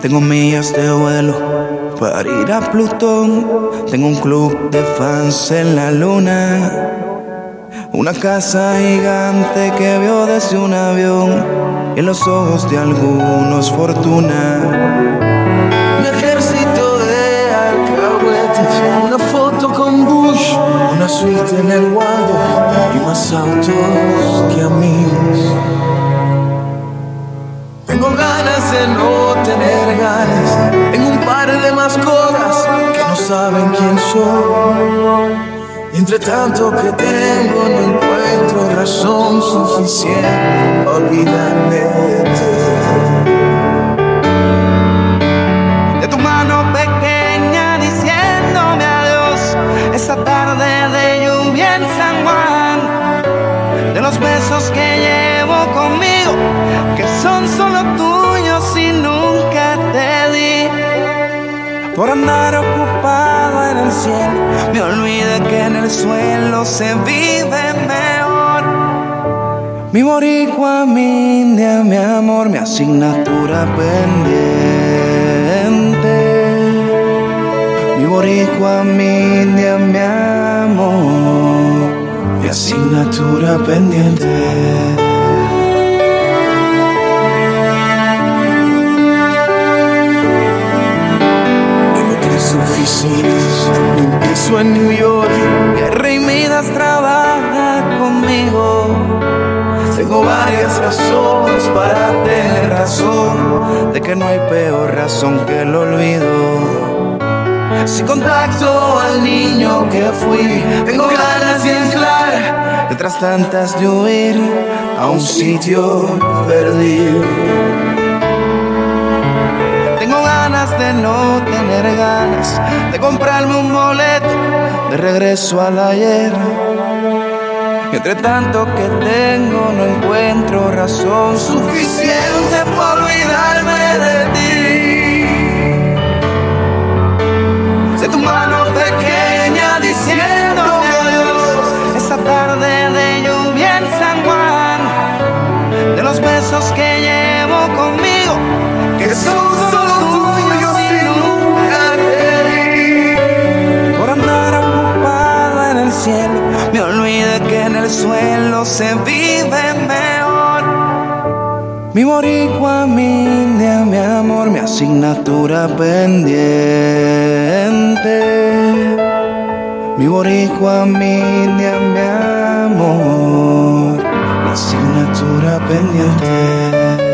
Tengo millas de vuelo para ir a Plutón. Tengo un club de fans en la luna. Una casa gigante que vio desde un avión. Y en los ojos de algunos fortuna. Mascotas que no saben quién soy. Y entre tanto que tengo, no encuentro razón suficiente para olvidarme de ti. De tu mano pequeña diciéndome adiós. Esa tarde de lluvia en San Juan. De los besos que llevo conmigo, que son solo tuyos Por andar ocupado en el cielo, me olvidé que en el suelo se vive mejor. Mi boricua, mi india, mi amor, mi asignatura pendiente. Mi boricua, mi india, mi amor, mi asignatura pendiente. Y piso en New York. Rey Midas trabaja conmigo. Tengo varias razones para tener razón. De que no hay peor razón que el olvido. Si contacto al niño que fui, tengo ganas de anclar Detrás tantas de huir a un sitio perdido. De no tener ganas de comprarme un boleto de regreso al ayer. Y entre tanto que tengo no encuentro razón Suficiente por olvidarme de ti. de tu mano pequeña diciéndome adiós. Esa tarde de lluvia en San Juan, de los besos que llevo conmigo, que son el cielo. Me olvidé que en el suelo se vive mejor. Mi boricua, mi india, mi amor, mi asignatura pendiente. Mi boricua, mi india, mi amor, mi asignatura pendiente.